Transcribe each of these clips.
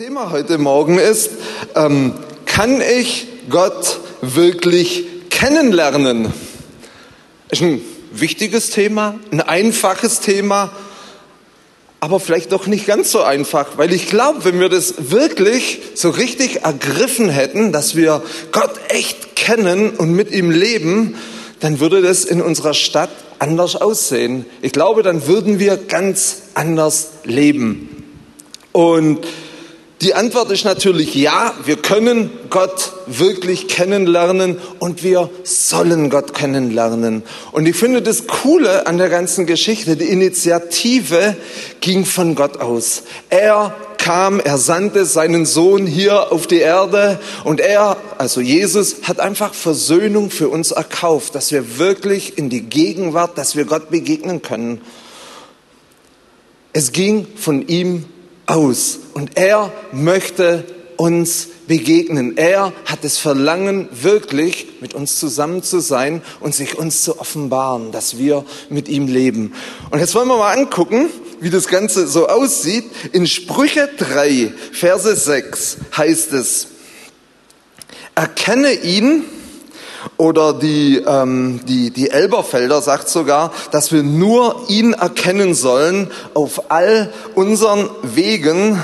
Thema heute Morgen ist, ähm, kann ich Gott wirklich kennenlernen? Ist ein wichtiges Thema, ein einfaches Thema, aber vielleicht doch nicht ganz so einfach, weil ich glaube, wenn wir das wirklich so richtig ergriffen hätten, dass wir Gott echt kennen und mit ihm leben, dann würde das in unserer Stadt anders aussehen. Ich glaube, dann würden wir ganz anders leben. Und die Antwort ist natürlich ja, wir können Gott wirklich kennenlernen und wir sollen Gott kennenlernen. Und ich finde das Coole an der ganzen Geschichte, die Initiative ging von Gott aus. Er kam, er sandte seinen Sohn hier auf die Erde und er, also Jesus, hat einfach Versöhnung für uns erkauft, dass wir wirklich in die Gegenwart, dass wir Gott begegnen können. Es ging von ihm aus und er möchte uns begegnen. Er hat das Verlangen, wirklich mit uns zusammen zu sein und sich uns zu offenbaren, dass wir mit ihm leben. Und jetzt wollen wir mal angucken, wie das Ganze so aussieht. In Sprüche 3, Verse 6 heißt es, erkenne ihn, oder die, ähm, die, die Elberfelder sagt sogar, dass wir nur ihn erkennen sollen auf all unseren Wegen,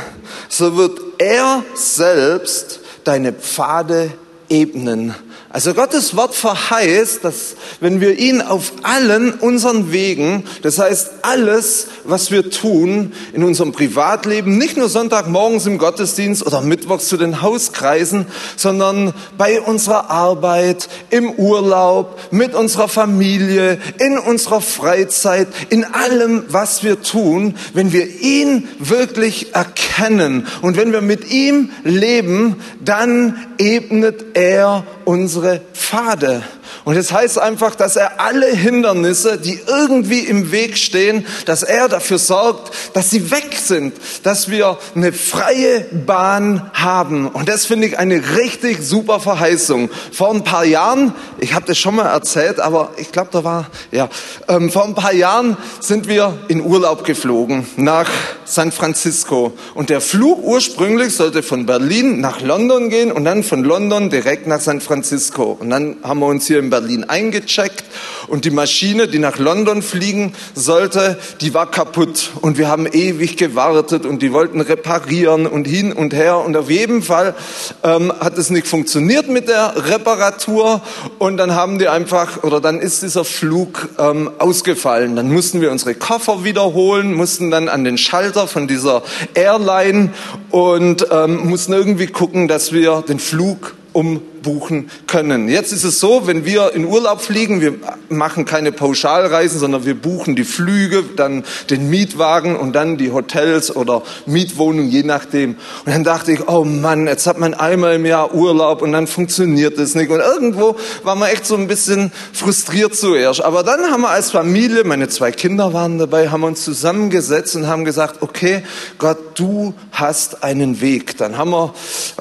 so wird er selbst deine Pfade ebnen. Also Gottes Wort verheißt, dass wenn wir ihn auf allen unseren Wegen, das heißt alles, was wir tun in unserem Privatleben, nicht nur Sonntagmorgens im Gottesdienst oder mittwochs zu den Hauskreisen, sondern bei unserer Arbeit, im Urlaub, mit unserer Familie, in unserer Freizeit, in allem, was wir tun, wenn wir ihn wirklich erkennen und wenn wir mit ihm leben, dann ebnet er unsere Pfade. Und es das heißt einfach, dass er alle Hindernisse, die irgendwie im Weg stehen, dass er dafür sorgt, dass sie weg sind, dass wir eine freie Bahn haben. Und das finde ich eine richtig super Verheißung. Vor ein paar Jahren, ich habe das schon mal erzählt, aber ich glaube, da war, ja, ähm, vor ein paar Jahren sind wir in Urlaub geflogen nach San Francisco. Und der Flug ursprünglich sollte von Berlin nach London gehen und dann von London direkt nach San Francisco. Und dann haben wir uns hier in Berlin eingecheckt. Und die Maschine, die nach London fliegen sollte, die war kaputt. Und wir haben ewig gewartet und die wollten reparieren und hin und her. Und auf jeden Fall ähm, hat es nicht funktioniert mit der Reparatur. Und dann haben die einfach oder dann ist dieser Flug ähm, ausgefallen. Dann mussten wir unsere Koffer wiederholen, mussten dann an den Schalter von dieser Airline und ähm, mussten irgendwie gucken, dass wir den Flug umbuchen können. Jetzt ist es so, wenn wir in Urlaub fliegen, wir machen keine Pauschalreisen, sondern wir buchen die Flüge, dann den Mietwagen und dann die Hotels oder Mietwohnungen, je nachdem. Und dann dachte ich, oh Mann, jetzt hat man einmal im Jahr Urlaub und dann funktioniert das nicht. Und irgendwo war man echt so ein bisschen frustriert zuerst. Aber dann haben wir als Familie, meine zwei Kinder waren dabei, haben uns zusammengesetzt und haben gesagt, okay, Gott, du hast einen Weg. Dann haben wir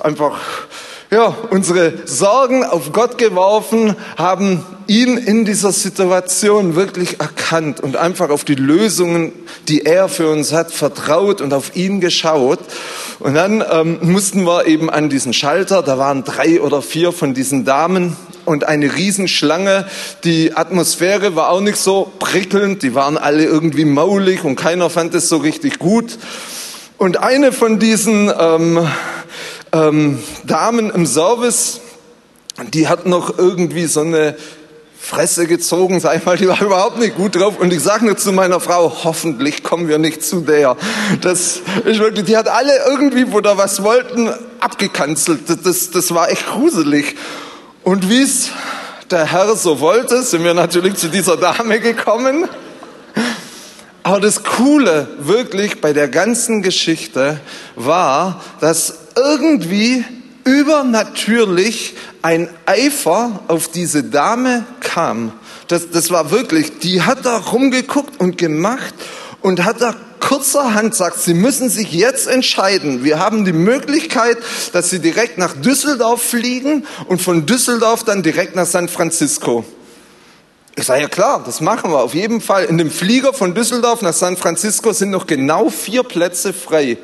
einfach ja, unsere Sorgen auf Gott geworfen, haben ihn in dieser Situation wirklich erkannt und einfach auf die Lösungen, die er für uns hat, vertraut und auf ihn geschaut. Und dann ähm, mussten wir eben an diesen Schalter, da waren drei oder vier von diesen Damen und eine Riesenschlange. Die Atmosphäre war auch nicht so prickelnd, die waren alle irgendwie maulig und keiner fand es so richtig gut. Und eine von diesen ähm, ähm, Damen im Service, die hat noch irgendwie so eine Fresse gezogen, sag ich mal, die war überhaupt nicht gut drauf. Und ich sage nur zu meiner Frau, hoffentlich kommen wir nicht zu der. Das ist wirklich, die hat alle irgendwie, wo da was wollten, abgekanzelt. Das, das war echt gruselig. Und wie es der Herr so wollte, sind wir natürlich zu dieser Dame gekommen. Aber das Coole wirklich bei der ganzen Geschichte war, dass irgendwie übernatürlich ein Eifer auf diese Dame kam. Das, das war wirklich, die hat da rumgeguckt und gemacht und hat da kurzerhand sagt, Sie müssen sich jetzt entscheiden. Wir haben die Möglichkeit, dass Sie direkt nach Düsseldorf fliegen und von Düsseldorf dann direkt nach San Francisco. Ich sage ja klar, das machen wir auf jeden Fall. In dem Flieger von Düsseldorf nach San Francisco sind noch genau vier Plätze frei.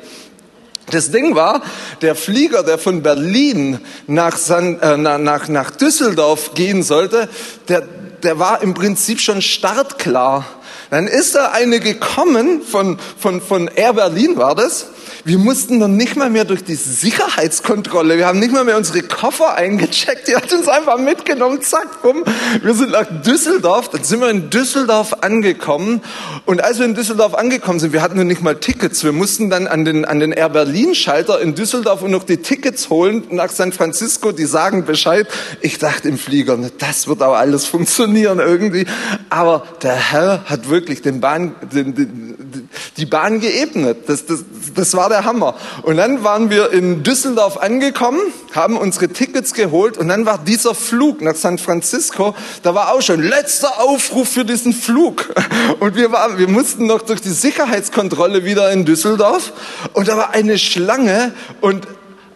Das Ding war, der Flieger, der von Berlin nach, San, äh, nach, nach Düsseldorf gehen sollte, der, der war im Prinzip schon startklar. Dann ist da eine gekommen von, von, von Air Berlin war das wir mussten dann nicht mal mehr durch die Sicherheitskontrolle. Wir haben nicht mal mehr unsere Koffer eingecheckt. Die hat uns einfach mitgenommen. Zack, bumm. Wir sind nach Düsseldorf. Dann sind wir in Düsseldorf angekommen. Und als wir in Düsseldorf angekommen sind, wir hatten noch nicht mal Tickets. Wir mussten dann an den, an den Air Berlin Schalter in Düsseldorf und noch die Tickets holen nach San Francisco. Die sagen Bescheid. Ich dachte im Flieger, das wird auch alles funktionieren irgendwie. Aber der Herr hat wirklich den Bahn, den, den, die Bahn geebnet. Das, das, das war der Hammer. Und dann waren wir in Düsseldorf angekommen, haben unsere Tickets geholt und dann war dieser Flug nach San Francisco, da war auch schon letzter Aufruf für diesen Flug. Und wir, waren, wir mussten noch durch die Sicherheitskontrolle wieder in Düsseldorf und da war eine Schlange und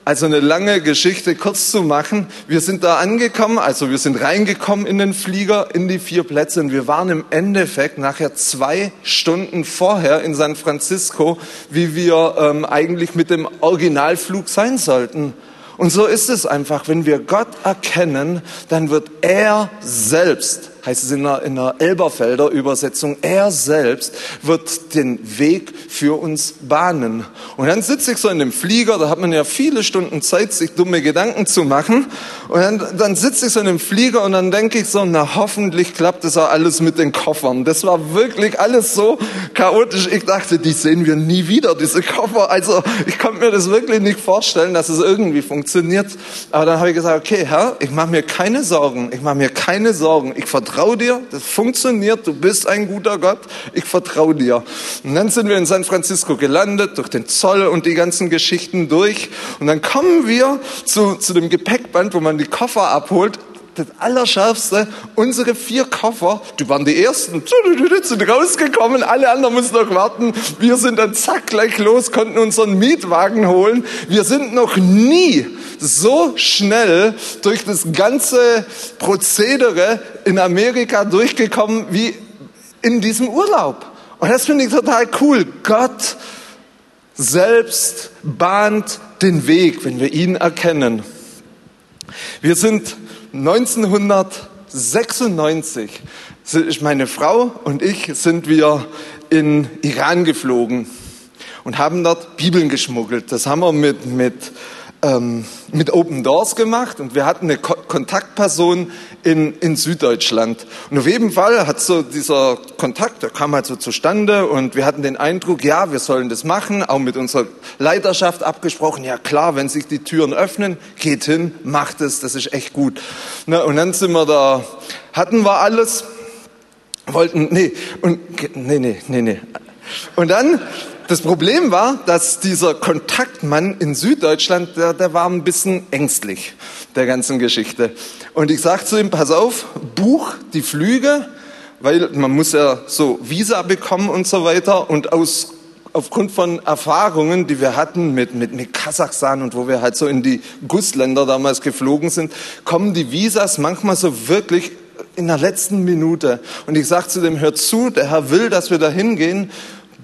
also eine lange Geschichte kurz zu machen. Wir sind da angekommen, also wir sind reingekommen in den Flieger, in die vier Plätze und wir waren im Endeffekt nachher zwei Stunden vorher in San Francisco, wie wir ähm, eigentlich mit dem Originalflug sein sollten. Und so ist es einfach, wenn wir Gott erkennen, dann wird er selbst heißt es in der, in der Elberfelder Übersetzung, er selbst wird den Weg für uns bahnen. Und dann sitze ich so in dem Flieger, da hat man ja viele Stunden Zeit, sich dumme Gedanken zu machen. Und dann, dann sitze ich so in dem Flieger und dann denke ich so, na hoffentlich klappt das auch alles mit den Koffern. Das war wirklich alles so chaotisch. Ich dachte, die sehen wir nie wieder, diese Koffer. Also ich konnte mir das wirklich nicht vorstellen, dass es irgendwie funktioniert. Aber dann habe ich gesagt, okay, Herr, ich mache mir keine Sorgen. Ich mache mir keine Sorgen. Ich vertraue vertraue dir, das funktioniert, du bist ein guter Gott, ich vertraue dir. Und dann sind wir in San Francisco gelandet, durch den Zoll und die ganzen Geschichten durch. Und dann kommen wir zu, zu dem Gepäckband, wo man die Koffer abholt das Allerschärfste, unsere vier Koffer, die waren die ersten, sind rausgekommen, alle anderen mussten noch warten. Wir sind dann zack gleich los, konnten unseren Mietwagen holen. Wir sind noch nie so schnell durch das ganze Prozedere in Amerika durchgekommen wie in diesem Urlaub. Und das finde ich total cool. Gott selbst bahnt den Weg, wenn wir ihn erkennen. Wir sind 1996 ist meine Frau und ich sind wir in Iran geflogen und haben dort Bibeln geschmuggelt. Das haben wir mit, mit ähm, mit Open Doors gemacht und wir hatten eine Ko Kontaktperson in, in Süddeutschland. Und auf jeden Fall hat so dieser Kontakt, der kam halt so zustande und wir hatten den Eindruck, ja, wir sollen das machen, auch mit unserer Leiterschaft abgesprochen, ja klar, wenn sich die Türen öffnen, geht hin, macht es, das ist echt gut. Na, und dann sind wir da, hatten wir alles, wollten, nee, und, nee, nee, nee, nee. Und dann das Problem war, dass dieser Kontaktmann in Süddeutschland, der, der war ein bisschen ängstlich der ganzen Geschichte. Und ich sagte zu ihm, pass auf, buch die Flüge, weil man muss ja so Visa bekommen und so weiter. Und aus, aufgrund von Erfahrungen, die wir hatten mit, mit, mit Kasachstan und wo wir halt so in die Gussländer damals geflogen sind, kommen die Visas manchmal so wirklich in der letzten Minute. Und ich sagte zu dem, hör zu, der Herr will, dass wir da hingehen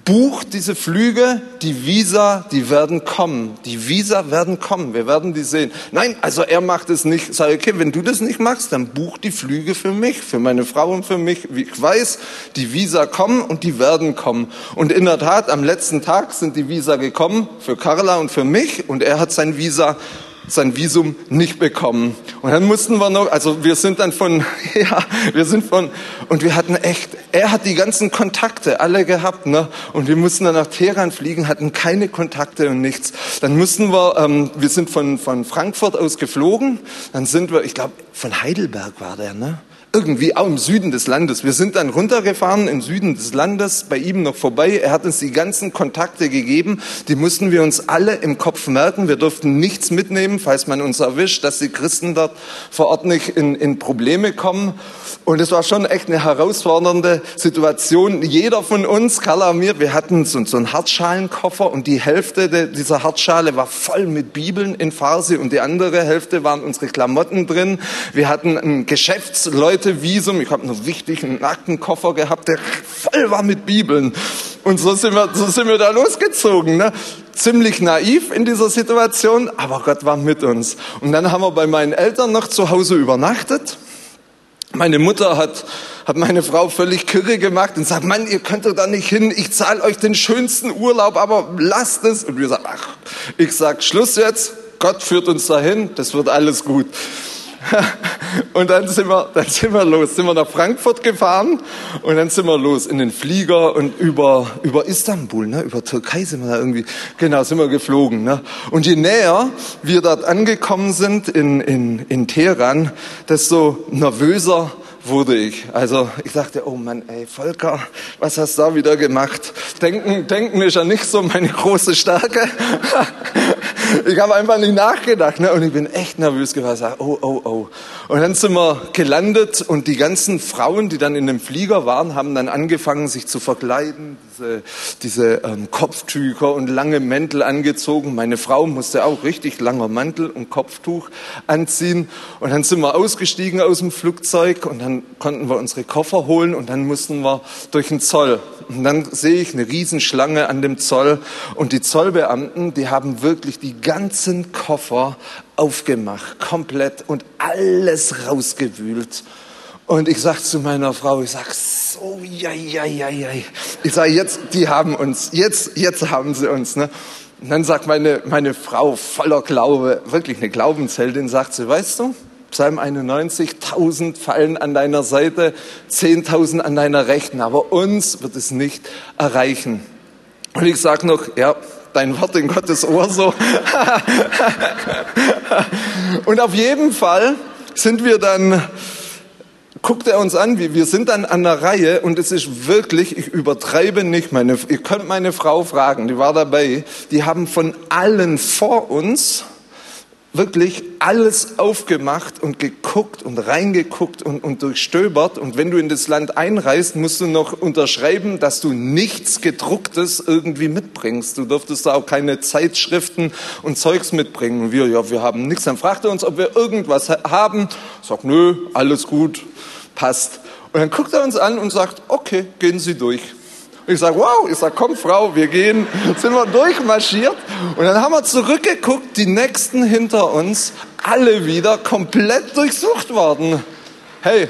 bucht diese Flüge, die Visa, die werden kommen. Die Visa werden kommen, wir werden die sehen. Nein, also er macht es nicht. Sag okay, wenn du das nicht machst, dann buch die Flüge für mich, für meine Frau und für mich. Ich weiß, die Visa kommen und die werden kommen. Und in der Tat, am letzten Tag sind die Visa gekommen für Carla und für mich und er hat sein Visa sein Visum nicht bekommen. Und dann mussten wir noch, also wir sind dann von, ja, wir sind von, und wir hatten echt, er hat die ganzen Kontakte alle gehabt, ne? Und wir mussten dann nach Teheran fliegen, hatten keine Kontakte und nichts. Dann mussten wir, ähm, wir sind von, von Frankfurt aus geflogen, dann sind wir, ich glaube, von Heidelberg war der, ne? Irgendwie auch im Süden des Landes. Wir sind dann runtergefahren im Süden des Landes, bei ihm noch vorbei. Er hat uns die ganzen Kontakte gegeben. Die mussten wir uns alle im Kopf merken. Wir durften nichts mitnehmen, falls man uns erwischt, dass die Christen dort vor Ort nicht in, in Probleme kommen. Und es war schon echt eine herausfordernde Situation. Jeder von uns, Carla mir, wir hatten so, so einen Hartschalenkoffer und die Hälfte de, dieser Hartschale war voll mit Bibeln in Farsi und die andere Hälfte waren unsere Klamotten drin. Wir hatten ein Geschäftsleute Visum. Ich habe einen wichtigen Aktenkoffer gehabt, der voll war mit Bibeln. Und so sind wir, so sind wir da losgezogen. Ne? ziemlich naiv in dieser Situation, aber Gott war mit uns. Und dann haben wir bei meinen Eltern noch zu Hause übernachtet. Meine Mutter hat, hat meine Frau völlig kirre gemacht und sagt, Mann, ihr könnt doch da nicht hin, ich zahle euch den schönsten Urlaub, aber lasst es. Und wir sagen, ach, ich sag, Schluss jetzt, Gott führt uns dahin, das wird alles gut. Und dann sind wir, dann sind wir los, sind wir nach Frankfurt gefahren und dann sind wir los in den Flieger und über, über Istanbul, ne, über Türkei sind wir da irgendwie, genau, sind wir geflogen. Ne. Und je näher wir dort angekommen sind in, in, in Teheran, desto nervöser wurde ich. Also ich dachte, oh Mann, ey, Volker, was hast du da wieder gemacht? Denken, denken ist ja nicht so meine große Stärke. ich habe einfach nicht nachgedacht ne? und ich bin echt nervös gewesen. Oh, oh, oh. Und dann sind wir gelandet und die ganzen Frauen, die dann in dem Flieger waren, haben dann angefangen, sich zu verkleiden, diese, diese ähm, Kopftücher und lange Mäntel angezogen. Meine Frau musste auch richtig langer Mantel und Kopftuch anziehen. Und dann sind wir ausgestiegen aus dem Flugzeug und dann konnten wir unsere Koffer holen und dann mussten wir durch den Zoll. Und dann sehe ich eine Riesenschlange an dem Zoll und die Zollbeamten, die haben wirklich die ganzen Koffer aufgemacht, komplett und alles rausgewühlt. Und ich sag zu meiner Frau, ich sag so, ja, ja, ja, ja. Ich sag jetzt, die haben uns, jetzt, jetzt haben sie uns. Ne? Und dann sagt meine, meine Frau voller Glaube, wirklich eine Glaubensheldin, sagt sie, weißt du, Psalm 91, tausend fallen an deiner Seite, zehntausend an deiner Rechten, aber uns wird es nicht erreichen. Und ich sag noch, ja, dein Wort in Gottes Ohr so. Und auf jeden Fall sind wir dann, guckt er uns an, wir sind dann an der Reihe und es ist wirklich, ich übertreibe nicht, meine, ihr könnt meine Frau fragen, die war dabei, die haben von allen vor uns wirklich alles aufgemacht und geguckt und reingeguckt und, und durchstöbert. Und wenn du in das Land einreist, musst du noch unterschreiben, dass du nichts gedrucktes irgendwie mitbringst. Du durftest da auch keine Zeitschriften und Zeugs mitbringen. Wir, ja, wir haben nichts. Dann fragt er uns, ob wir irgendwas haben. Sagt, nö, alles gut, passt. Und dann guckt er uns an und sagt, okay, gehen Sie durch. Ich sage, wow, ich sage, komm Frau, wir gehen, sind wir durchmarschiert und dann haben wir zurückgeguckt, die Nächsten hinter uns, alle wieder komplett durchsucht worden. Hey,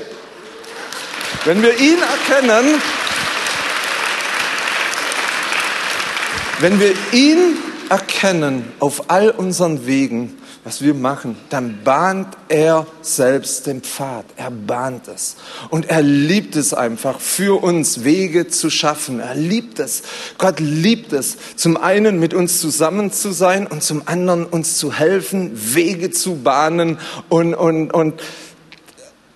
wenn wir ihn erkennen, wenn wir ihn erkennen auf all unseren Wegen, was wir machen, dann bahnt er selbst den Pfad. Er bahnt es. Und er liebt es einfach, für uns Wege zu schaffen. Er liebt es. Gott liebt es, zum einen mit uns zusammen zu sein und zum anderen uns zu helfen, Wege zu bahnen und, und, und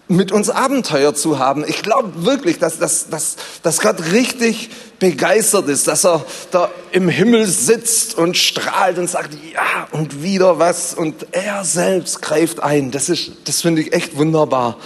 mit uns Abenteuer zu haben. Ich glaube wirklich, dass, dass, dass, dass Gott richtig begeistert ist, dass er da im Himmel sitzt und strahlt und sagt, ja, und wieder was. Und er selbst greift ein. Das, ist, das finde ich echt wunderbar.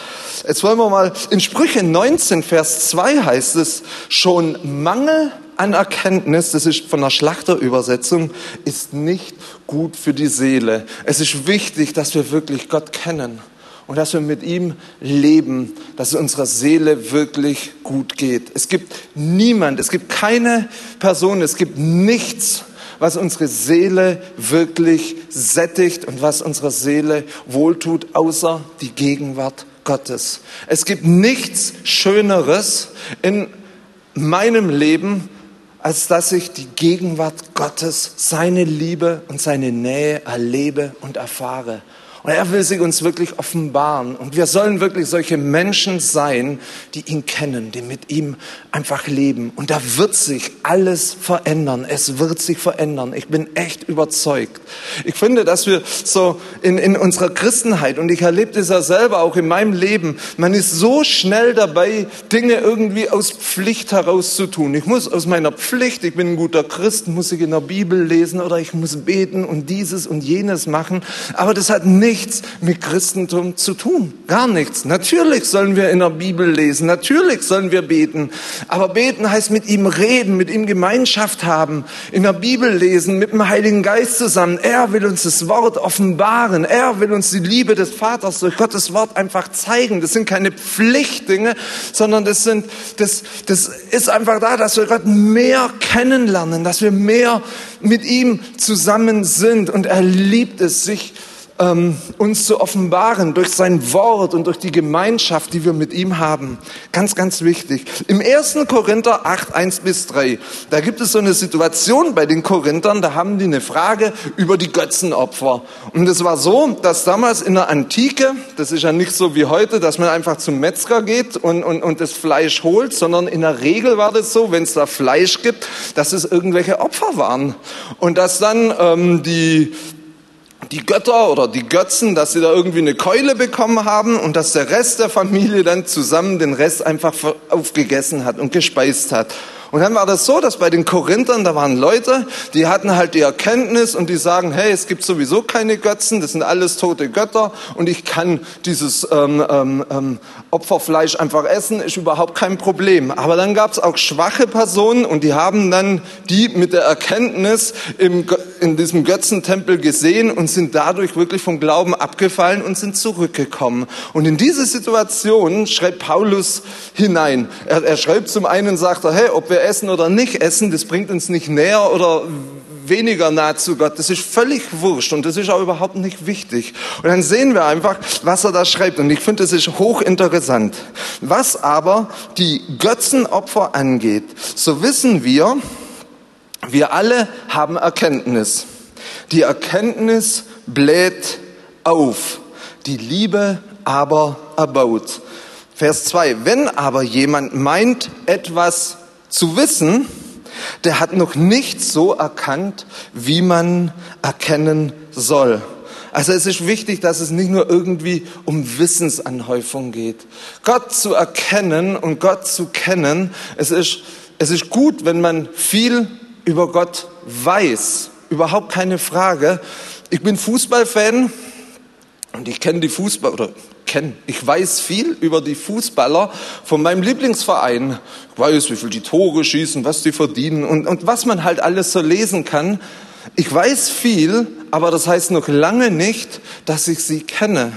Jetzt wollen wir mal, in Sprüche 19, Vers 2 heißt es, schon Mangel an Erkenntnis, das ist von der Schlachterübersetzung, ist nicht gut für die Seele. Es ist wichtig, dass wir wirklich Gott kennen und dass wir mit ihm leben, dass es unserer Seele wirklich gut geht. Es gibt niemand, es gibt keine Person, es gibt nichts, was unsere Seele wirklich sättigt und was unserer Seele wohltut, außer die Gegenwart Gottes. Es gibt nichts Schöneres in meinem Leben, als dass ich die Gegenwart Gottes, seine Liebe und seine Nähe erlebe und erfahre. Und er will sie uns wirklich offenbaren. Und wir sollen wirklich solche Menschen sein, die ihn kennen, die mit ihm einfach leben. Und da wird sich alles verändern. Es wird sich verändern. Ich bin echt überzeugt. Ich finde, dass wir so in, in unserer Christenheit, und ich erlebe das ja selber auch in meinem Leben, man ist so schnell dabei, Dinge irgendwie aus Pflicht heraus zu tun. Ich muss aus meiner Pflicht, ich bin ein guter Christ, muss ich in der Bibel lesen oder ich muss beten und dieses und jenes machen. Aber das hat nichts nichts mit Christentum zu tun. Gar nichts. Natürlich sollen wir in der Bibel lesen. Natürlich sollen wir beten. Aber beten heißt mit ihm reden, mit ihm Gemeinschaft haben, in der Bibel lesen, mit dem Heiligen Geist zusammen. Er will uns das Wort offenbaren. Er will uns die Liebe des Vaters durch Gottes Wort einfach zeigen. Das sind keine Pflichtdinge, sondern das sind, das, das ist einfach da, dass wir Gott mehr kennenlernen, dass wir mehr mit ihm zusammen sind und er liebt es, sich ähm, uns zu offenbaren durch sein Wort und durch die Gemeinschaft, die wir mit ihm haben. Ganz, ganz wichtig. Im 1. Korinther 8, 1 bis 3, da gibt es so eine Situation bei den Korinthern, da haben die eine Frage über die Götzenopfer. Und es war so, dass damals in der Antike, das ist ja nicht so wie heute, dass man einfach zum Metzger geht und, und, und das Fleisch holt, sondern in der Regel war das so, wenn es da Fleisch gibt, dass es irgendwelche Opfer waren. Und dass dann ähm, die die Götter oder die Götzen, dass sie da irgendwie eine Keule bekommen haben und dass der Rest der Familie dann zusammen den Rest einfach aufgegessen hat und gespeist hat. Und dann war das so, dass bei den Korinthern, da waren Leute, die hatten halt die Erkenntnis und die sagen, hey, es gibt sowieso keine Götzen, das sind alles tote Götter und ich kann dieses ähm, ähm, ähm Opferfleisch einfach essen, ist überhaupt kein Problem. Aber dann gab es auch schwache Personen und die haben dann die mit der Erkenntnis im, in diesem Götzentempel gesehen und sind dadurch wirklich vom Glauben abgefallen und sind zurückgekommen. Und in diese Situation schreibt Paulus hinein. Er, er schreibt zum einen, sagt er, hey, ob wir essen oder nicht essen, das bringt uns nicht näher oder weniger nah zu Gott. Das ist völlig wurscht und das ist auch überhaupt nicht wichtig. Und dann sehen wir einfach, was er da schreibt. Und ich finde, das ist hochinteressant. Was aber die Götzenopfer angeht, so wissen wir, wir alle haben Erkenntnis. Die Erkenntnis bläht auf, die Liebe aber erbaut. Vers 2. Wenn aber jemand meint, etwas zu wissen, der hat noch nicht so erkannt, wie man erkennen soll. Also es ist wichtig, dass es nicht nur irgendwie um Wissensanhäufung geht. Gott zu erkennen und Gott zu kennen, es ist, es ist gut, wenn man viel über Gott weiß. Überhaupt keine Frage. Ich bin Fußballfan und ich kenne die Fußball oder kenne. Ich weiß viel über die Fußballer von meinem Lieblingsverein. Ich weiß, wie viel die Tore schießen, was die verdienen und, und was man halt alles so lesen kann. Ich weiß viel, aber das heißt noch lange nicht, dass ich sie kenne.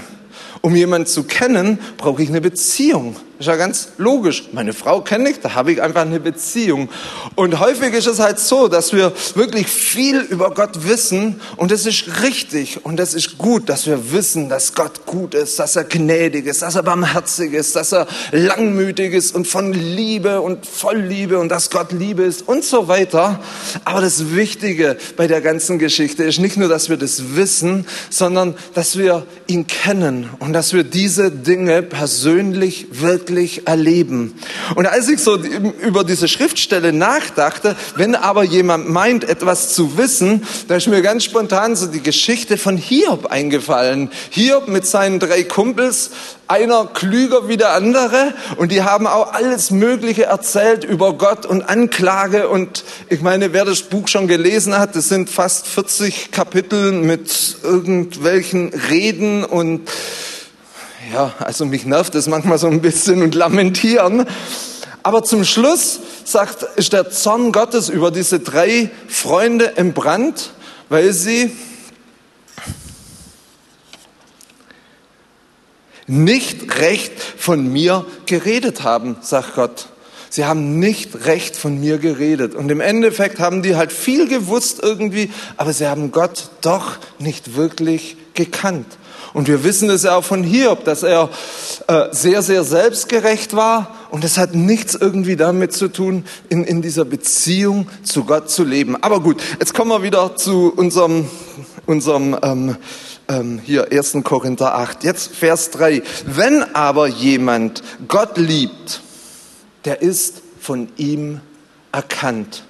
Um jemanden zu kennen, brauche ich eine Beziehung. Ist ja ganz logisch. Meine Frau kenne ich, da habe ich einfach eine Beziehung. Und häufig ist es halt so, dass wir wirklich viel über Gott wissen und es ist richtig und es ist gut, dass wir wissen, dass Gott gut ist, dass er gnädig ist, dass er barmherzig ist, dass er langmütig ist und von Liebe und voll Liebe und dass Gott Liebe ist und so weiter. Aber das Wichtige bei der ganzen Geschichte ist nicht nur, dass wir das wissen, sondern dass wir ihn kennen und dass wir diese Dinge persönlich wirklich wirklich erleben. Und als ich so über diese Schriftstelle nachdachte, wenn aber jemand meint, etwas zu wissen, da ist mir ganz spontan so die Geschichte von Hiob eingefallen. Hiob mit seinen drei Kumpels, einer klüger wie der andere und die haben auch alles Mögliche erzählt über Gott und Anklage und ich meine, wer das Buch schon gelesen hat, das sind fast 40 Kapitel mit irgendwelchen Reden und ja, also mich nervt das manchmal so ein bisschen und lamentieren. Aber zum Schluss sagt, ist der Zorn Gottes über diese drei Freunde entbrannt, weil sie nicht recht von mir geredet haben, sagt Gott. Sie haben nicht recht von mir geredet. Und im Endeffekt haben die halt viel gewusst irgendwie, aber sie haben Gott doch nicht wirklich gekannt. Und wir wissen es ja auch von Hiob, dass er äh, sehr, sehr selbstgerecht war. Und es hat nichts irgendwie damit zu tun, in, in dieser Beziehung zu Gott zu leben. Aber gut, jetzt kommen wir wieder zu unserem, unserem ähm, ähm, hier 1. Korinther 8. Jetzt Vers 3. Wenn aber jemand Gott liebt, der ist von ihm erkannt.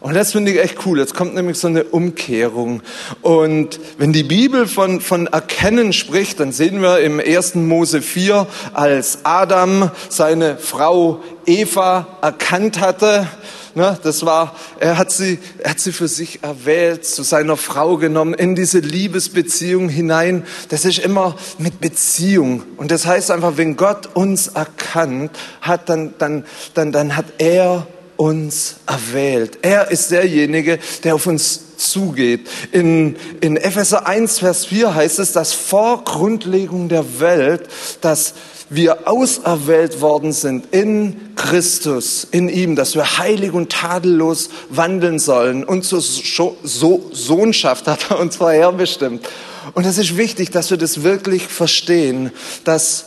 Und das finde ich echt cool. Jetzt kommt nämlich so eine Umkehrung. Und wenn die Bibel von, von Erkennen spricht, dann sehen wir im 1. Mose 4, als Adam seine Frau Eva erkannt hatte, ne, das war, er hat sie, er hat sie für sich erwählt, zu seiner Frau genommen, in diese Liebesbeziehung hinein. Das ist immer mit Beziehung. Und das heißt einfach, wenn Gott uns erkannt hat, dann, dann, dann, dann hat er uns erwählt. Er ist derjenige, der auf uns zugeht. In, in Epheser 1, Vers 4 heißt es, dass vor Grundlegung der Welt, dass wir auserwählt worden sind in Christus, in ihm, dass wir heilig und tadellos wandeln sollen. Und zur so Sohnschaft hat er uns vorherbestimmt. Und es ist wichtig, dass wir das wirklich verstehen, dass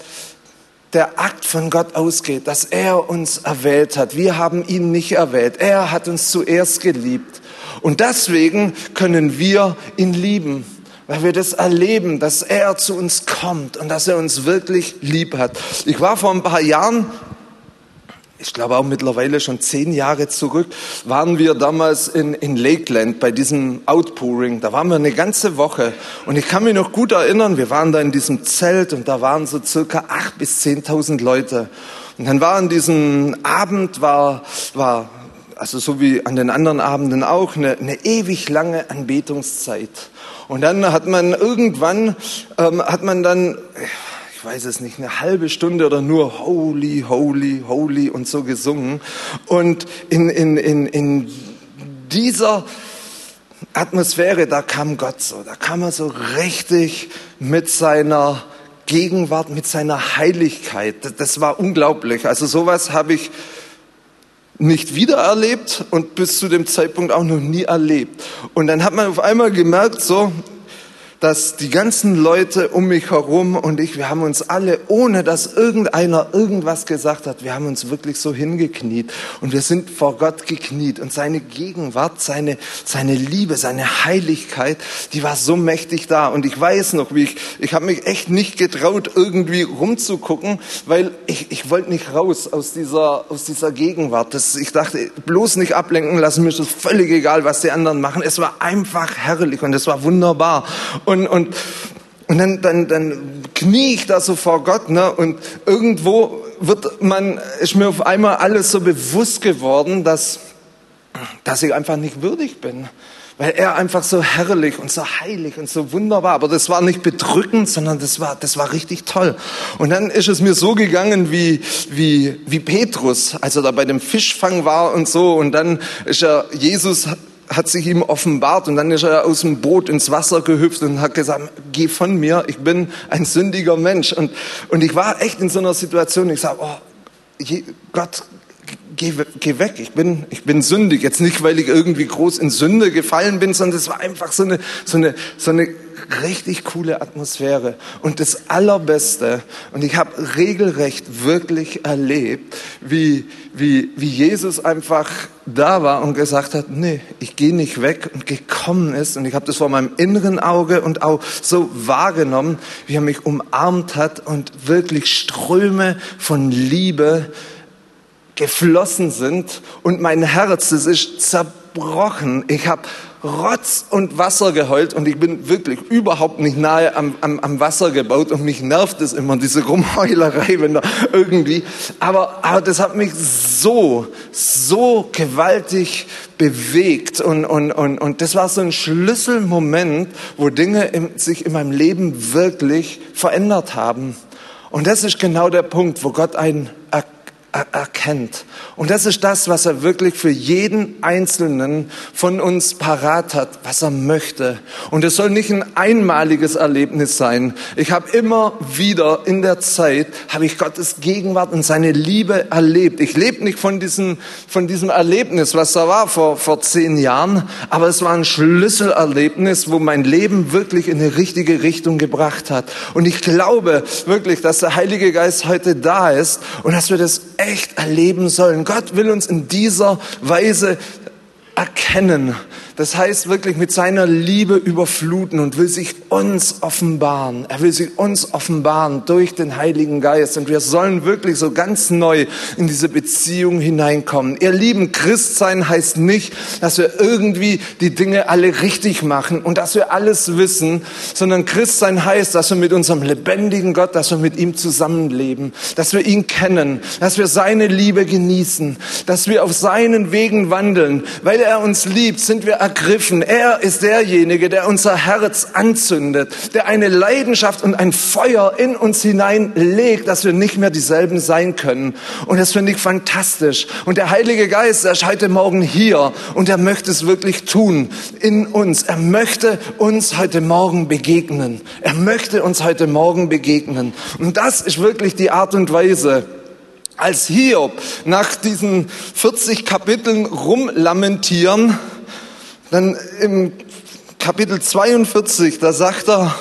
der Akt von Gott ausgeht, dass er uns erwählt hat. Wir haben ihn nicht erwählt. Er hat uns zuerst geliebt. Und deswegen können wir ihn lieben, weil wir das erleben, dass er zu uns kommt und dass er uns wirklich lieb hat. Ich war vor ein paar Jahren ich glaube auch mittlerweile schon zehn Jahre zurück, waren wir damals in, in Lakeland bei diesem Outpouring. Da waren wir eine ganze Woche. Und ich kann mich noch gut erinnern, wir waren da in diesem Zelt und da waren so circa acht bis zehntausend Leute. Und dann war an diesem Abend, war, war, also so wie an den anderen Abenden auch, eine, eine ewig lange Anbetungszeit. Und dann hat man irgendwann, ähm, hat man dann, ich weiß es nicht, eine halbe Stunde oder nur Holy, Holy, Holy und so gesungen. Und in, in, in, in dieser Atmosphäre, da kam Gott so, da kam er so richtig mit seiner Gegenwart, mit seiner Heiligkeit. Das war unglaublich. Also sowas habe ich nicht wiedererlebt und bis zu dem Zeitpunkt auch noch nie erlebt. Und dann hat man auf einmal gemerkt, so, dass die ganzen Leute um mich herum und ich, wir haben uns alle, ohne dass irgendeiner irgendwas gesagt hat, wir haben uns wirklich so hingekniet und wir sind vor Gott gekniet und seine Gegenwart, seine, seine Liebe, seine Heiligkeit, die war so mächtig da und ich weiß noch, wie ich, ich habe mich echt nicht getraut, irgendwie rumzugucken, weil ich, ich wollte nicht raus aus dieser, aus dieser Gegenwart. Das, ich dachte, bloß nicht ablenken lassen, mir ist es völlig egal, was die anderen machen. Es war einfach herrlich und es war wunderbar. Und, und, und dann, dann, dann knie ich da so vor Gott, ne? Und irgendwo wird man, ist mir auf einmal alles so bewusst geworden, dass, dass ich einfach nicht würdig bin. Weil er einfach so herrlich und so heilig und so wunderbar. Aber das war nicht bedrückend, sondern das war, das war richtig toll. Und dann ist es mir so gegangen wie, wie, wie Petrus, als er da bei dem Fischfang war und so. Und dann ist er, Jesus hat sich ihm offenbart und dann ist er aus dem Boot ins Wasser gehüpft und hat gesagt, geh von mir, ich bin ein sündiger Mensch. Und, und ich war echt in so einer Situation, ich sage, oh, Gott, geh, geh weg, ich bin, ich bin sündig. Jetzt nicht, weil ich irgendwie groß in Sünde gefallen bin, sondern es war einfach so eine, so eine, so eine richtig coole Atmosphäre. Und das Allerbeste, und ich habe regelrecht wirklich erlebt, wie, wie, wie Jesus einfach da war und gesagt hat, nee, ich gehe nicht weg und gekommen ist. Und ich habe das vor meinem inneren Auge und auch so wahrgenommen, wie er mich umarmt hat und wirklich Ströme von Liebe geflossen sind und mein Herz, das ist zerbrochen. Ich habe Rotz und Wasser geheult und ich bin wirklich überhaupt nicht nahe am, am, am Wasser gebaut und mich nervt es immer, diese Rumheulerei, wenn da irgendwie, aber, aber das hat mich so, so gewaltig bewegt und, und, und, und das war so ein Schlüsselmoment, wo Dinge im, sich in meinem Leben wirklich verändert haben. Und das ist genau der Punkt, wo Gott einen erkennt. Und das ist das, was er wirklich für jeden Einzelnen von uns parat hat, was er möchte. Und es soll nicht ein einmaliges Erlebnis sein. Ich habe immer wieder in der Zeit, habe ich Gottes Gegenwart und seine Liebe erlebt. Ich lebe nicht von diesem, von diesem Erlebnis, was da war vor, vor zehn Jahren, aber es war ein Schlüsselerlebnis, wo mein Leben wirklich in eine richtige Richtung gebracht hat. Und ich glaube wirklich, dass der Heilige Geist heute da ist und dass wir das echt erleben sollen. Gott will uns in dieser Weise erkennen, Das heißt wirklich mit seiner Liebe überfluten und will sich uns offenbaren. Er will sich uns offenbaren durch den Heiligen Geist. Und wir sollen wirklich so ganz neu in diese Beziehung hineinkommen. Ihr lieben Christsein heißt nicht, dass wir irgendwie die Dinge alle richtig machen und dass wir alles wissen, sondern Christsein heißt, dass wir mit unserem lebendigen Gott, dass wir mit ihm zusammenleben, dass wir ihn kennen, dass wir seine Liebe genießen, dass wir auf seinen Wegen wandeln. Weil er uns liebt, sind wir ergriffen. Er ist derjenige, der unser Herz anzündet, der eine Leidenschaft und ein Feuer in uns hineinlegt, dass wir nicht mehr dieselben sein können. Und das finde ich fantastisch. Und der Heilige Geist, er ist heute Morgen hier und er möchte es wirklich tun in uns. Er möchte uns heute Morgen begegnen. Er möchte uns heute Morgen begegnen. Und das ist wirklich die Art und Weise, als Hiob nach diesen 40 Kapiteln rumlamentieren, dann im Kapitel 42, da sagt er,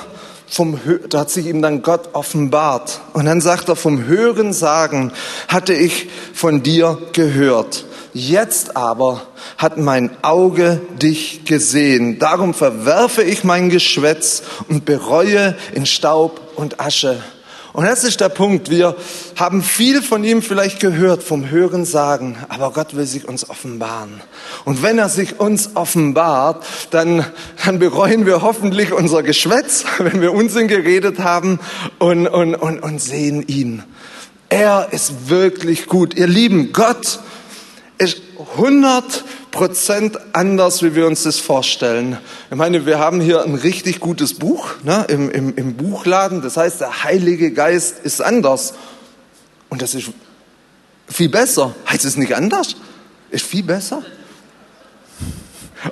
vom, da hat sich ihm dann Gott offenbart. Und dann sagt er, vom Hören sagen hatte ich von dir gehört. Jetzt aber hat mein Auge dich gesehen. Darum verwerfe ich mein Geschwätz und bereue in Staub und Asche. Und das ist der Punkt. Wir haben viel von ihm vielleicht gehört, vom Hören sagen, aber Gott will sich uns offenbaren. Und wenn er sich uns offenbart, dann, dann bereuen wir hoffentlich unser Geschwätz, wenn wir Unsinn geredet haben und, und, und, und sehen ihn. Er ist wirklich gut. Ihr Lieben, Gott ist 100 Prozent anders, wie wir uns das vorstellen. Ich meine, wir haben hier ein richtig gutes Buch ne, im, im, im Buchladen. Das heißt, der Heilige Geist ist anders. Und das ist viel besser. Heißt es nicht anders? Ist viel besser?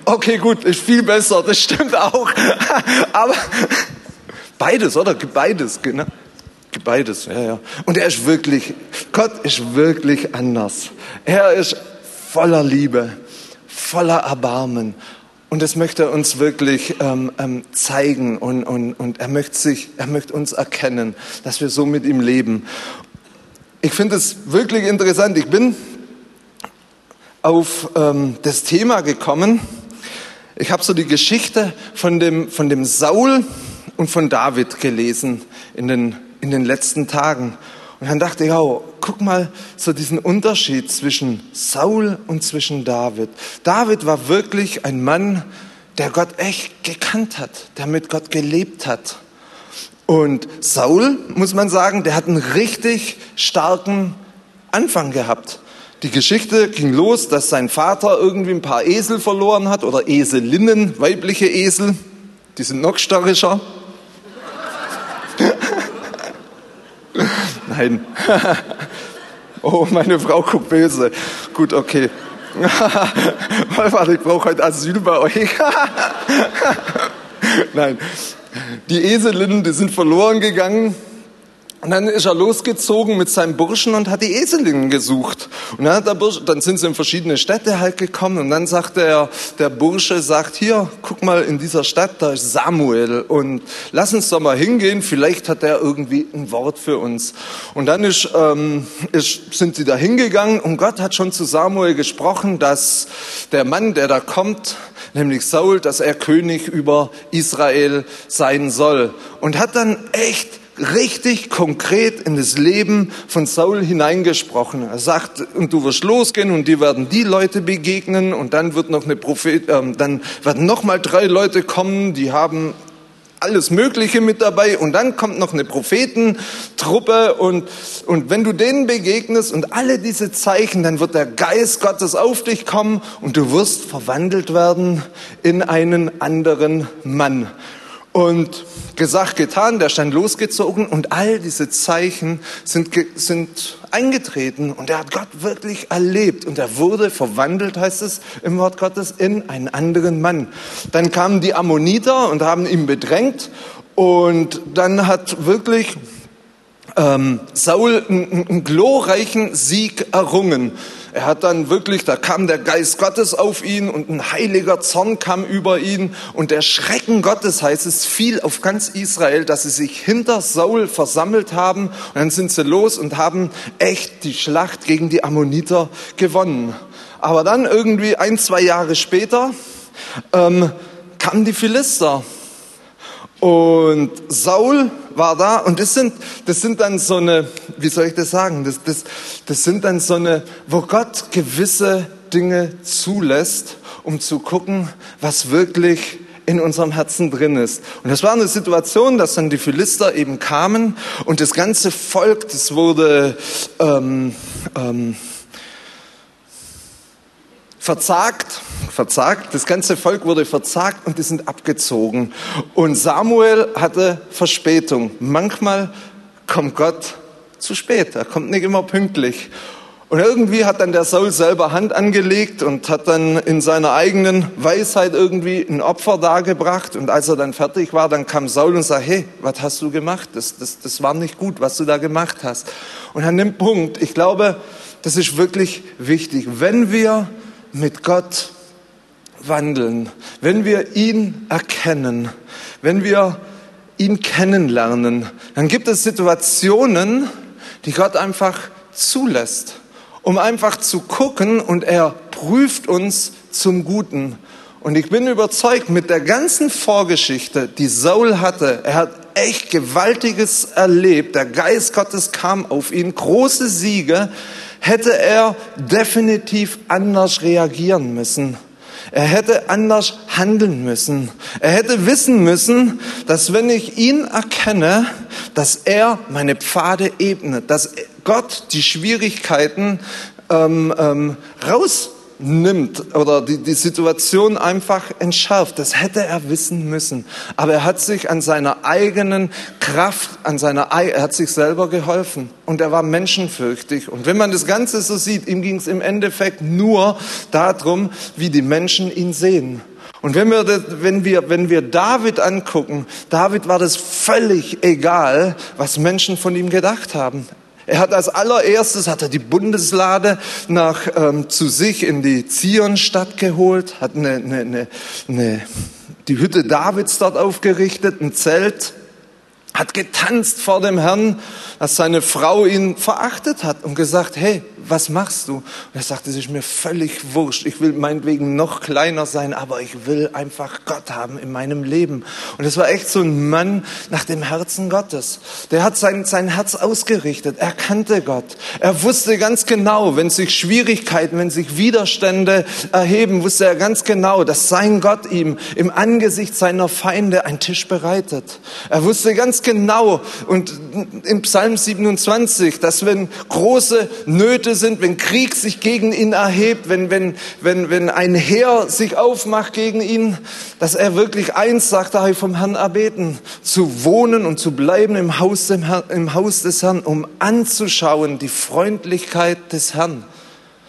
Okay, gut, ist viel besser, das stimmt auch. Aber beides, oder? Beides, genau. Beides, ja, ja. Und er ist wirklich, Gott ist wirklich anders. Er ist voller Liebe voller Erbarmen. Und das möchte er uns wirklich ähm, ähm, zeigen und, und, und er, möchte sich, er möchte uns erkennen, dass wir so mit ihm leben. Ich finde es wirklich interessant. Ich bin auf ähm, das Thema gekommen. Ich habe so die Geschichte von dem, von dem Saul und von David gelesen in den, in den letzten Tagen. Und dann dachte ich, oh, guck mal so diesen Unterschied zwischen Saul und zwischen David. David war wirklich ein Mann, der Gott echt gekannt hat, der mit Gott gelebt hat. Und Saul, muss man sagen, der hat einen richtig starken Anfang gehabt. Die Geschichte ging los, dass sein Vater irgendwie ein paar Esel verloren hat oder Eselinnen, weibliche Esel. Die sind noch störrischer. Nein. oh, meine Frau guckt böse. Gut, okay. Warte, ich brauche heute Asyl bei euch. Nein. Die Eselinnen, die sind verloren gegangen und dann ist er losgezogen mit seinem Burschen und hat die Eselinnen gesucht. Und dann, hat der Bursche, dann sind sie in verschiedene Städte halt gekommen und dann sagte er, der Bursche sagt, hier, guck mal in dieser Stadt, da ist Samuel und lass uns da mal hingehen, vielleicht hat er irgendwie ein Wort für uns. Und dann ist, ähm, ist, sind sie da hingegangen und Gott hat schon zu Samuel gesprochen, dass der Mann, der da kommt, nämlich Saul, dass er König über Israel sein soll. Und hat dann echt richtig konkret in das Leben von Saul hineingesprochen. Er sagt, und du wirst losgehen und die werden die Leute begegnen und dann wird noch eine Prophet, äh, dann werden noch mal drei Leute kommen, die haben alles Mögliche mit dabei und dann kommt noch eine Prophetentruppe und, und wenn du denen begegnest und alle diese Zeichen, dann wird der Geist Gottes auf dich kommen und du wirst verwandelt werden in einen anderen Mann. Und gesagt, getan, der stand losgezogen und all diese Zeichen sind, sind eingetreten und er hat Gott wirklich erlebt und er wurde verwandelt, heißt es im Wort Gottes, in einen anderen Mann. Dann kamen die Ammoniter und haben ihn bedrängt und dann hat wirklich ähm, Saul einen, einen glorreichen Sieg errungen. Er hat dann wirklich, da kam der Geist Gottes auf ihn und ein heiliger Zorn kam über ihn und der Schrecken Gottes heißt es fiel auf ganz Israel, dass sie sich hinter Saul versammelt haben und dann sind sie los und haben echt die Schlacht gegen die Ammoniter gewonnen. Aber dann irgendwie ein, zwei Jahre später ähm, kamen die Philister. Und Saul war da und das sind, das sind dann so eine, wie soll ich das sagen, das, das, das sind dann so eine, wo Gott gewisse Dinge zulässt, um zu gucken, was wirklich in unserem Herzen drin ist. Und das war eine Situation, dass dann die Philister eben kamen und das ganze Volk, das wurde ähm, ähm, verzagt, verzagt, das ganze Volk wurde verzagt und die sind abgezogen. Und Samuel hatte Verspätung. Manchmal kommt Gott zu spät, er kommt nicht immer pünktlich. Und irgendwie hat dann der Saul selber Hand angelegt und hat dann in seiner eigenen Weisheit irgendwie ein Opfer dargebracht. Und als er dann fertig war, dann kam Saul und sagte, hey, was hast du gemacht? Das, das, das war nicht gut, was du da gemacht hast. Und an dem Punkt, ich glaube, das ist wirklich wichtig. Wenn wir mit Gott wandeln, wenn wir ihn erkennen, wenn wir ihn kennenlernen, dann gibt es Situationen, die Gott einfach zulässt um einfach zu gucken und er prüft uns zum Guten. Und ich bin überzeugt, mit der ganzen Vorgeschichte, die Saul hatte, er hat echt Gewaltiges erlebt, der Geist Gottes kam auf ihn, große Siege, hätte er definitiv anders reagieren müssen. Er hätte anders handeln müssen. Er hätte wissen müssen, dass wenn ich ihn erkenne, dass er meine Pfade ebnet, dass Gott die Schwierigkeiten ähm, ähm, rausnimmt oder die, die Situation einfach entschärft. Das hätte er wissen müssen. Aber er hat sich an seiner eigenen Kraft, an seiner, er hat sich selber geholfen. Und er war menschenfürchtig. Und wenn man das Ganze so sieht, ihm ging es im Endeffekt nur darum, wie die Menschen ihn sehen. Und wenn wir, das, wenn, wir, wenn wir David angucken, David war das völlig egal, was Menschen von ihm gedacht haben. Er hat als allererstes hat er die Bundeslade nach ähm, zu sich in die Zionstadt geholt, hat eine, eine, eine, eine, die Hütte Davids dort aufgerichtet, ein Zelt, hat getanzt vor dem Herrn, dass seine Frau ihn verachtet hat und gesagt, hey, was machst du? Und er sagte, es ist mir völlig wurscht. Ich will meinetwegen noch kleiner sein, aber ich will einfach Gott haben in meinem Leben. Und es war echt so ein Mann nach dem Herzen Gottes. Der hat sein, sein Herz ausgerichtet. Er kannte Gott. Er wusste ganz genau, wenn sich Schwierigkeiten, wenn sich Widerstände erheben, wusste er ganz genau, dass sein Gott ihm im Angesicht seiner Feinde einen Tisch bereitet. Er wusste ganz genau und im Psalm 27, dass wenn große Nöte sind, wenn Krieg sich gegen ihn erhebt, wenn, wenn, wenn, wenn ein Heer sich aufmacht gegen ihn, dass er wirklich eins, sagt er, vom Herrn erbeten, zu wohnen und zu bleiben im Haus, im Haus des Herrn, um anzuschauen die Freundlichkeit des Herrn.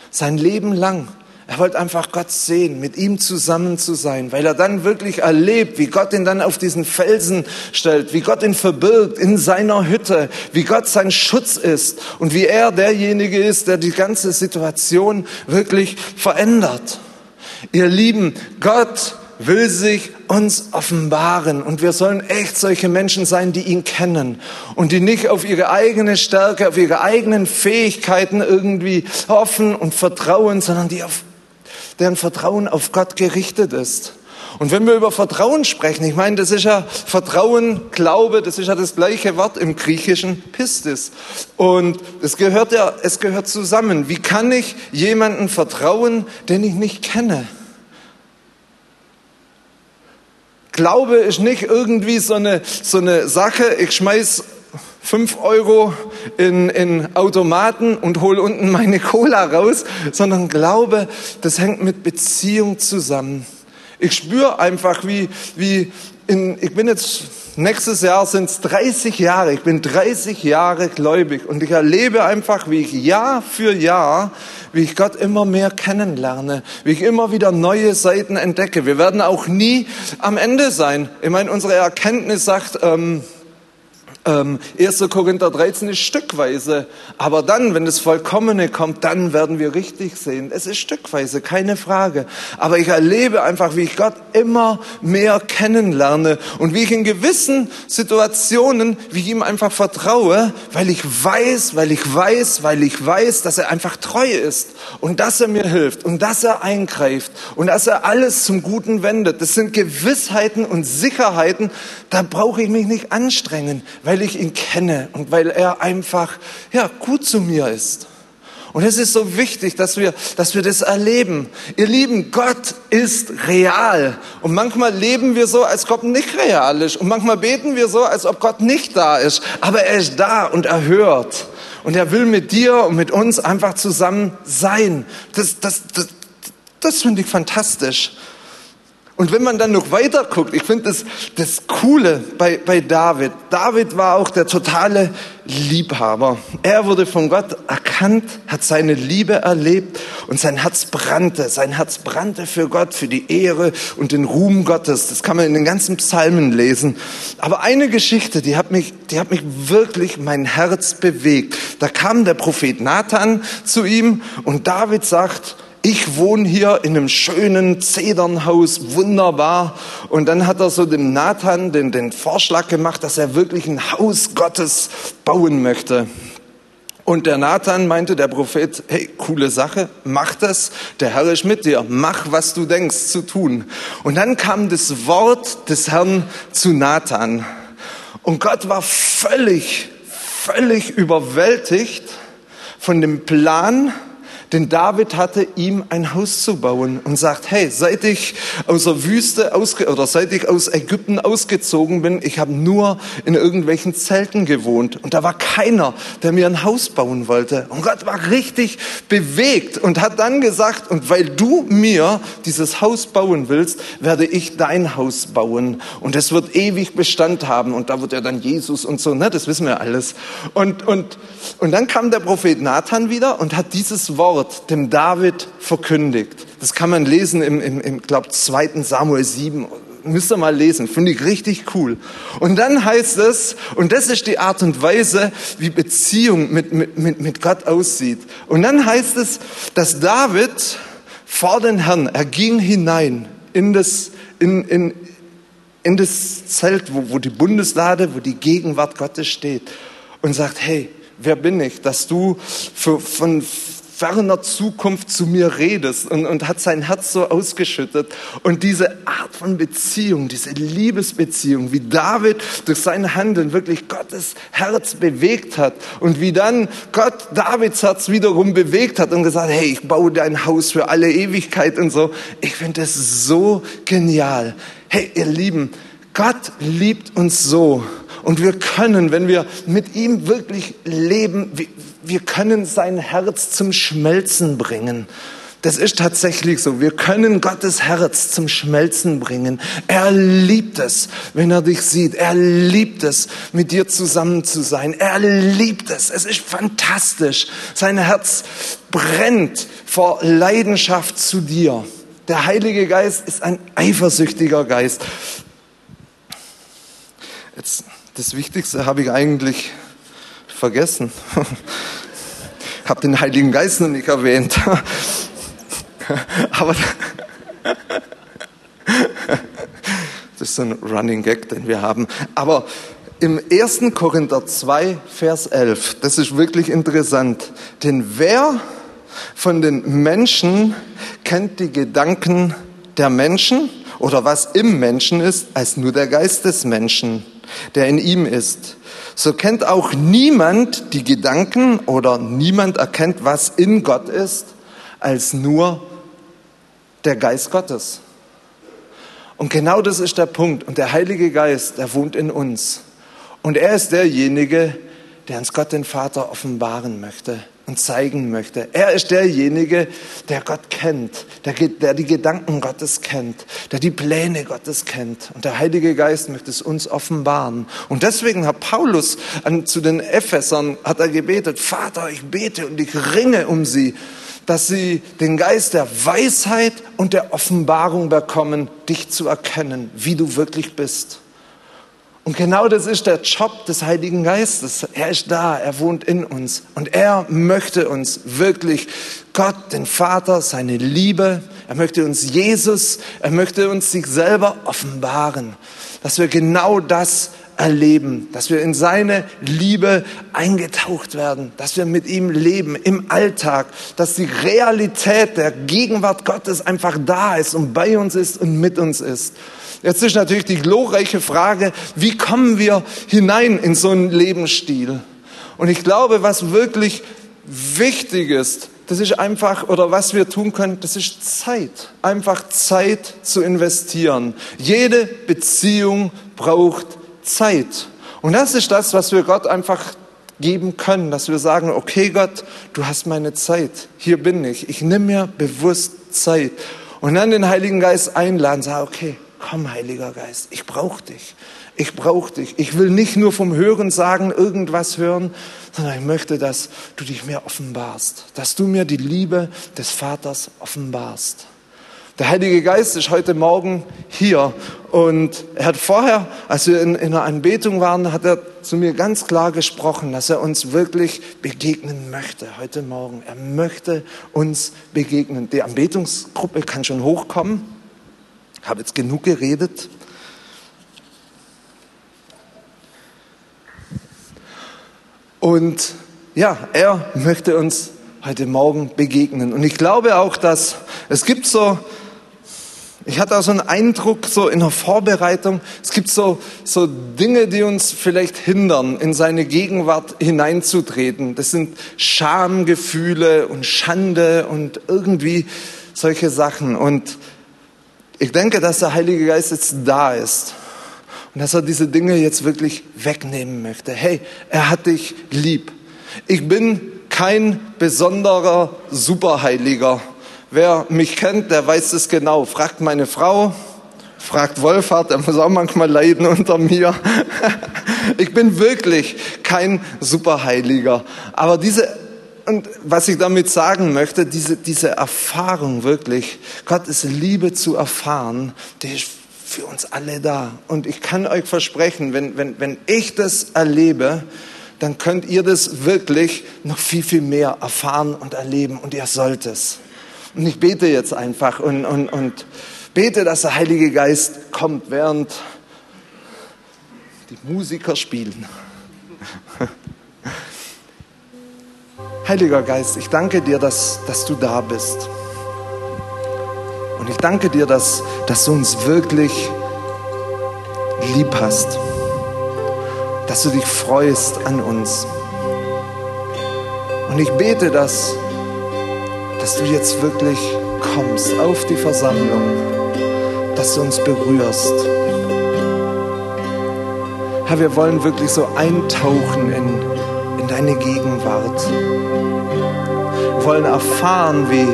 Sein Leben lang. Er wollte einfach Gott sehen, mit ihm zusammen zu sein, weil er dann wirklich erlebt, wie Gott ihn dann auf diesen Felsen stellt, wie Gott ihn verbirgt in seiner Hütte, wie Gott sein Schutz ist und wie er derjenige ist, der die ganze Situation wirklich verändert. Ihr Lieben, Gott will sich uns offenbaren und wir sollen echt solche Menschen sein, die ihn kennen und die nicht auf ihre eigene Stärke, auf ihre eigenen Fähigkeiten irgendwie hoffen und vertrauen, sondern die auf deren Vertrauen auf Gott gerichtet ist. Und wenn wir über Vertrauen sprechen, ich meine, das ist ja Vertrauen, Glaube, das ist ja das gleiche Wort im Griechischen Pistis. Und es gehört ja, es gehört zusammen. Wie kann ich jemanden vertrauen, den ich nicht kenne? Glaube ist nicht irgendwie so eine, so eine Sache, ich schmeiß fünf Euro in, in Automaten und hole unten meine Cola raus, sondern Glaube, das hängt mit Beziehung zusammen. Ich spüre einfach, wie, wie in, ich bin jetzt, nächstes Jahr sind es 30 Jahre, ich bin 30 Jahre gläubig und ich erlebe einfach, wie ich Jahr für Jahr, wie ich Gott immer mehr kennenlerne, wie ich immer wieder neue Seiten entdecke. Wir werden auch nie am Ende sein. Ich meine, unsere Erkenntnis sagt, ähm, Ähm, 1. Korinther 13 ist stückweise, aber dann, wenn das Vollkommene kommt, dann werden wir richtig sehen. Es ist stückweise, keine Frage. Aber ich erlebe einfach, wie ich Gott immer mehr kennenlerne und wie ich in gewissen Situationen, wie ich ihm einfach vertraue, weil ich weiß, weil ich weiß, weil ich weiß, dass er einfach treu ist und dass er mir hilft und dass er eingreift und dass er alles zum Guten wendet. Das sind Gewissheiten und Sicherheiten, da brauche ich mich nicht anstrengen, weil ich ihn kenne und weil er einfach, ja, gut zu mir ist. Und es ist so wichtig, dass wir, dass wir das erleben. Ihr Lieben, Gott ist real. Und manchmal leben wir so, als Gott nicht real ist. Und manchmal beten wir so, als ob Gott nicht da ist. Aber er ist da und er hört. Und er will mit dir und mit uns einfach zusammen sein. Das, das, das, das finde ich fantastisch. Und wenn man dann noch weiter guckt, ich finde das, das Coole bei, bei David. David war auch der totale Liebhaber. Er wurde von Gott erkannt, hat seine Liebe erlebt und sein Herz brannte. Sein Herz brannte für Gott, für die Ehre und den Ruhm Gottes. Das kann man in den ganzen Psalmen lesen. Aber eine Geschichte, die hat mich, die hat mich wirklich mein Herz bewegt. Da kam der Prophet Nathan zu ihm und David sagt, ich wohne hier in einem schönen Zedernhaus, wunderbar. Und dann hat er so dem Nathan den, den Vorschlag gemacht, dass er wirklich ein Haus Gottes bauen möchte. Und der Nathan meinte, der Prophet, hey, coole Sache, mach das, der Herr ist mit dir, mach, was du denkst zu tun. Und dann kam das Wort des Herrn zu Nathan. Und Gott war völlig, völlig überwältigt von dem Plan, denn David hatte ihm ein Haus zu bauen und sagt, hey, seit ich aus der Wüste ausge oder seit ich aus Ägypten ausgezogen bin, ich habe nur in irgendwelchen Zelten gewohnt und da war keiner, der mir ein Haus bauen wollte. Und Gott war richtig bewegt und hat dann gesagt, und weil du mir dieses Haus bauen willst, werde ich dein Haus bauen und es wird ewig Bestand haben und da wird er dann Jesus und so, ne, das wissen wir alles. Und und und dann kam der Prophet Nathan wieder und hat dieses Wort Wort dem David verkündigt. Das kann man lesen im, im, im glaube 2. Samuel 7. Müsst ihr mal lesen, finde ich richtig cool. Und dann heißt es, und das ist die Art und Weise, wie Beziehung mit, mit, mit, mit Gott aussieht. Und dann heißt es, dass David vor den Herrn, er ging hinein in das, in, in, in das Zelt, wo, wo die Bundeslade, wo die Gegenwart Gottes steht und sagt, hey, wer bin ich, dass du für, von, ferner Zukunft zu mir redest und, und hat sein Herz so ausgeschüttet. Und diese Art von Beziehung, diese Liebesbeziehung, wie David durch sein Handeln wirklich Gottes Herz bewegt hat und wie dann Gott Davids Herz wiederum bewegt hat und gesagt, hey, ich baue dein Haus für alle Ewigkeit und so. Ich finde das so genial. Hey, ihr Lieben, Gott liebt uns so. Und wir können, wenn wir mit ihm wirklich leben, wir können sein Herz zum Schmelzen bringen. Das ist tatsächlich so. Wir können Gottes Herz zum Schmelzen bringen. Er liebt es, wenn er dich sieht. Er liebt es, mit dir zusammen zu sein. Er liebt es. Es ist fantastisch. Sein Herz brennt vor Leidenschaft zu dir. Der Heilige Geist ist ein eifersüchtiger Geist. Jetzt, das Wichtigste habe ich eigentlich vergessen. Ich habe den Heiligen Geist noch nicht erwähnt. Aber das ist ein Running Gag, den wir haben. Aber im 1. Korinther 2, Vers 11, das ist wirklich interessant. Denn wer von den Menschen kennt die Gedanken der Menschen oder was im Menschen ist, als nur der Geist des Menschen, der in ihm ist? So kennt auch niemand die Gedanken oder niemand erkennt, was in Gott ist, als nur der Geist Gottes. Und genau das ist der Punkt. Und der Heilige Geist, der wohnt in uns. Und er ist derjenige, der uns Gott den Vater offenbaren möchte und zeigen möchte. Er ist derjenige, der Gott kennt, der, der, die Gedanken Gottes kennt, der die Pläne Gottes kennt. Und der Heilige Geist möchte es uns offenbaren. Und deswegen hat Paulus an, zu den Ephesern hat er gebetet, Vater, ich bete und ich ringe um sie, dass sie den Geist der Weisheit und der Offenbarung bekommen, dich zu erkennen, wie du wirklich bist. Und genau das ist der Job des Heiligen Geistes. Er ist da, er wohnt in uns. Und er möchte uns wirklich Gott, den Vater, seine Liebe, er möchte uns Jesus, er möchte uns sich selber offenbaren, dass wir genau das erleben, dass wir in seine Liebe eingetaucht werden, dass wir mit ihm leben im Alltag, dass die Realität der Gegenwart Gottes einfach da ist und bei uns ist und mit uns ist. Jetzt ist natürlich die glorreiche Frage, wie kommen wir hinein in so einen Lebensstil? Und ich glaube, was wirklich wichtig ist, das ist einfach, oder was wir tun können, das ist Zeit. Einfach Zeit zu investieren. Jede Beziehung braucht Zeit. Und das ist das, was wir Gott einfach geben können, dass wir sagen, okay Gott, du hast meine Zeit, hier bin ich, ich nehme mir bewusst Zeit. Und dann den Heiligen Geist einladen, sagen, okay, komm Heiliger Geist, ich brauche dich, ich brauche dich. Ich will nicht nur vom Hören sagen, irgendwas hören, sondern ich möchte, dass du dich mir offenbarst, dass du mir die Liebe des Vaters offenbarst. Der Heilige Geist ist heute Morgen hier und er hat vorher, als wir in, in einer Anbetung waren, hat er zu mir ganz klar gesprochen, dass er uns wirklich begegnen möchte heute Morgen. Er möchte uns begegnen. Die Anbetungsgruppe kann schon hochkommen. Ich habe jetzt genug geredet. Und ja, er möchte uns heute Morgen begegnen. Und ich glaube auch, dass es gibt so ich hatte auch so einen Eindruck, so in der Vorbereitung, es gibt so, so Dinge, die uns vielleicht hindern, in seine Gegenwart hineinzutreten. Das sind Schamgefühle und Schande und irgendwie solche Sachen. Und ich denke, dass der Heilige Geist jetzt da ist und dass er diese Dinge jetzt wirklich wegnehmen möchte. Hey, er hat dich lieb. Ich bin kein besonderer Superheiliger Wer mich kennt, der weiß es genau. Fragt meine Frau, fragt Wolfhard, der muss auch manchmal leiden unter mir. ich bin wirklich kein Superheiliger. Aber diese, und was ich damit sagen möchte, diese, diese Erfahrung wirklich, Gottes Liebe zu erfahren, die ist für uns alle da. Und ich kann euch versprechen, wenn, wenn, wenn ich das erlebe, dann könnt ihr das wirklich noch viel, viel mehr erfahren und erleben und ihr sollt es. Und ich bete jetzt einfach und, und, und bete, dass der Heilige Geist kommt, während die Musiker spielen. Heiliger Geist, ich danke dir, dass, dass du da bist. Und ich danke dir, dass, dass du uns wirklich lieb hast. Dass du dich freust an uns. Und ich bete, dass dass du jetzt wirklich kommst auf die Versammlung, dass du uns berührst. Herr, wir wollen wirklich so eintauchen in, in deine Gegenwart. Wollen erfahren, wie,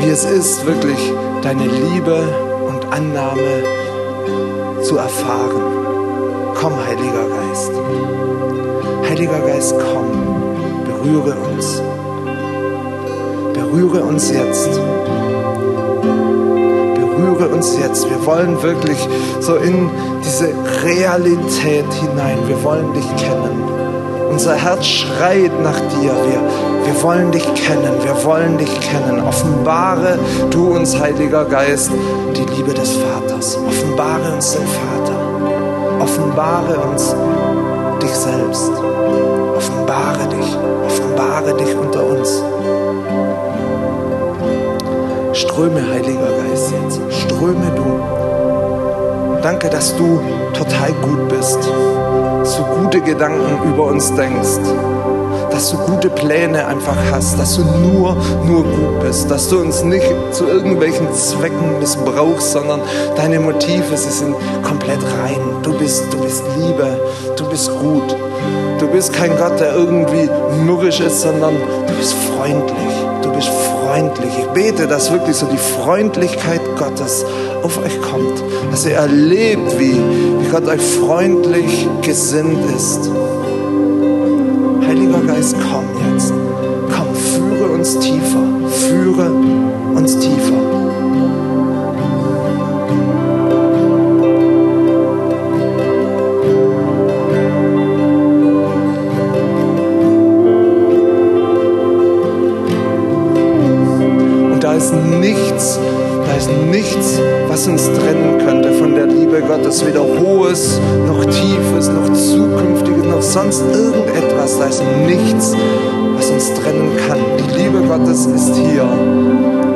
wie es ist, wirklich deine Liebe und Annahme zu erfahren. Komm, Heiliger Geist. Heiliger Geist, komm, berühre uns berühre uns jetzt. Berühre uns jetzt. Wir wollen wirklich so in diese Realität hinein. Wir wollen dich kennen. Unser Herz schreit nach dir. Wir, wir wollen dich kennen. Wir wollen dich kennen. Offenbare du uns, Heiliger Geist, die Liebe des Vaters. Offenbare uns den Vater. Offenbare uns dich selbst. Offenbare dich. Offenbare dich unter uns. Ströme, Heiliger Geist, jetzt. Ströme du. Danke, dass du total gut bist, so gute Gedanken über uns denkst, dass du gute Pläne einfach hast, dass du nur, nur gut bist, dass du uns nicht zu irgendwelchen Zwecken missbrauchst, sondern deine Motive, sie sind komplett rein. Du bist, du bist Liebe, du bist gut. Du bist kein Gott, der irgendwie mürrisch ist, sondern du bist freundlich. Du bist freundlich freundlich. Ich bete, dass wirklich so die Freundlichkeit Gottes auf euch kommt, dass ihr erlebt, wie, wie Gott euch freundlich gesinnt ist. Heiliger Geist, komm jetzt. Komm, führe uns tiefer. Führe uns tiefer. Ist weder Hohes, noch Tiefes, noch Zukünftiges, noch sonst irgendetwas. Da ist nichts, was uns trennen kann. Die Liebe Gottes ist hier.